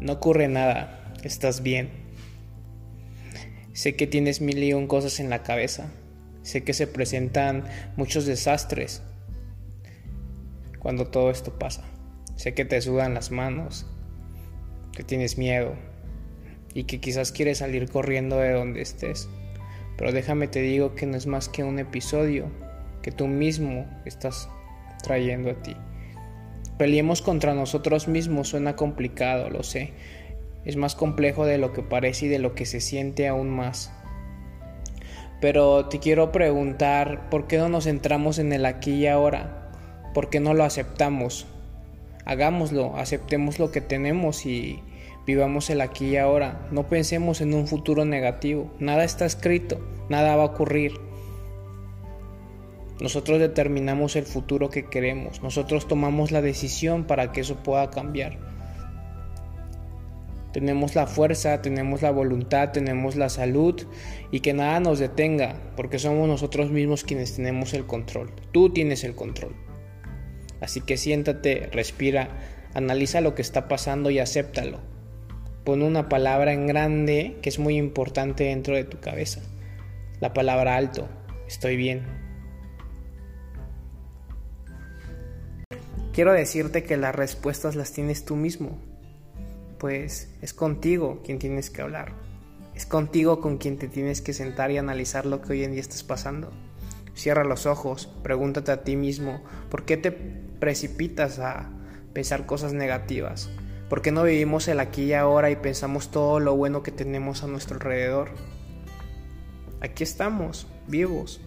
No ocurre nada, estás bien. Sé que tienes mil y un cosas en la cabeza. Sé que se presentan muchos desastres cuando todo esto pasa. Sé que te sudan las manos, que tienes miedo y que quizás quieres salir corriendo de donde estés. Pero déjame te digo que no es más que un episodio que tú mismo estás trayendo a ti. Peleemos contra nosotros mismos suena complicado, lo sé. Es más complejo de lo que parece y de lo que se siente aún más. Pero te quiero preguntar, ¿por qué no nos centramos en el aquí y ahora? ¿Por qué no lo aceptamos? Hagámoslo, aceptemos lo que tenemos y vivamos el aquí y ahora. No pensemos en un futuro negativo. Nada está escrito, nada va a ocurrir. Nosotros determinamos el futuro que queremos, nosotros tomamos la decisión para que eso pueda cambiar. Tenemos la fuerza, tenemos la voluntad, tenemos la salud y que nada nos detenga, porque somos nosotros mismos quienes tenemos el control. Tú tienes el control. Así que siéntate, respira, analiza lo que está pasando y acéptalo. Pon una palabra en grande que es muy importante dentro de tu cabeza. La palabra alto, estoy bien. Quiero decirte que las respuestas las tienes tú mismo, pues es contigo quien tienes que hablar, es contigo con quien te tienes que sentar y analizar lo que hoy en día estás pasando. Cierra los ojos, pregúntate a ti mismo, ¿por qué te precipitas a pensar cosas negativas? ¿Por qué no vivimos el aquí y ahora y pensamos todo lo bueno que tenemos a nuestro alrededor? Aquí estamos, vivos,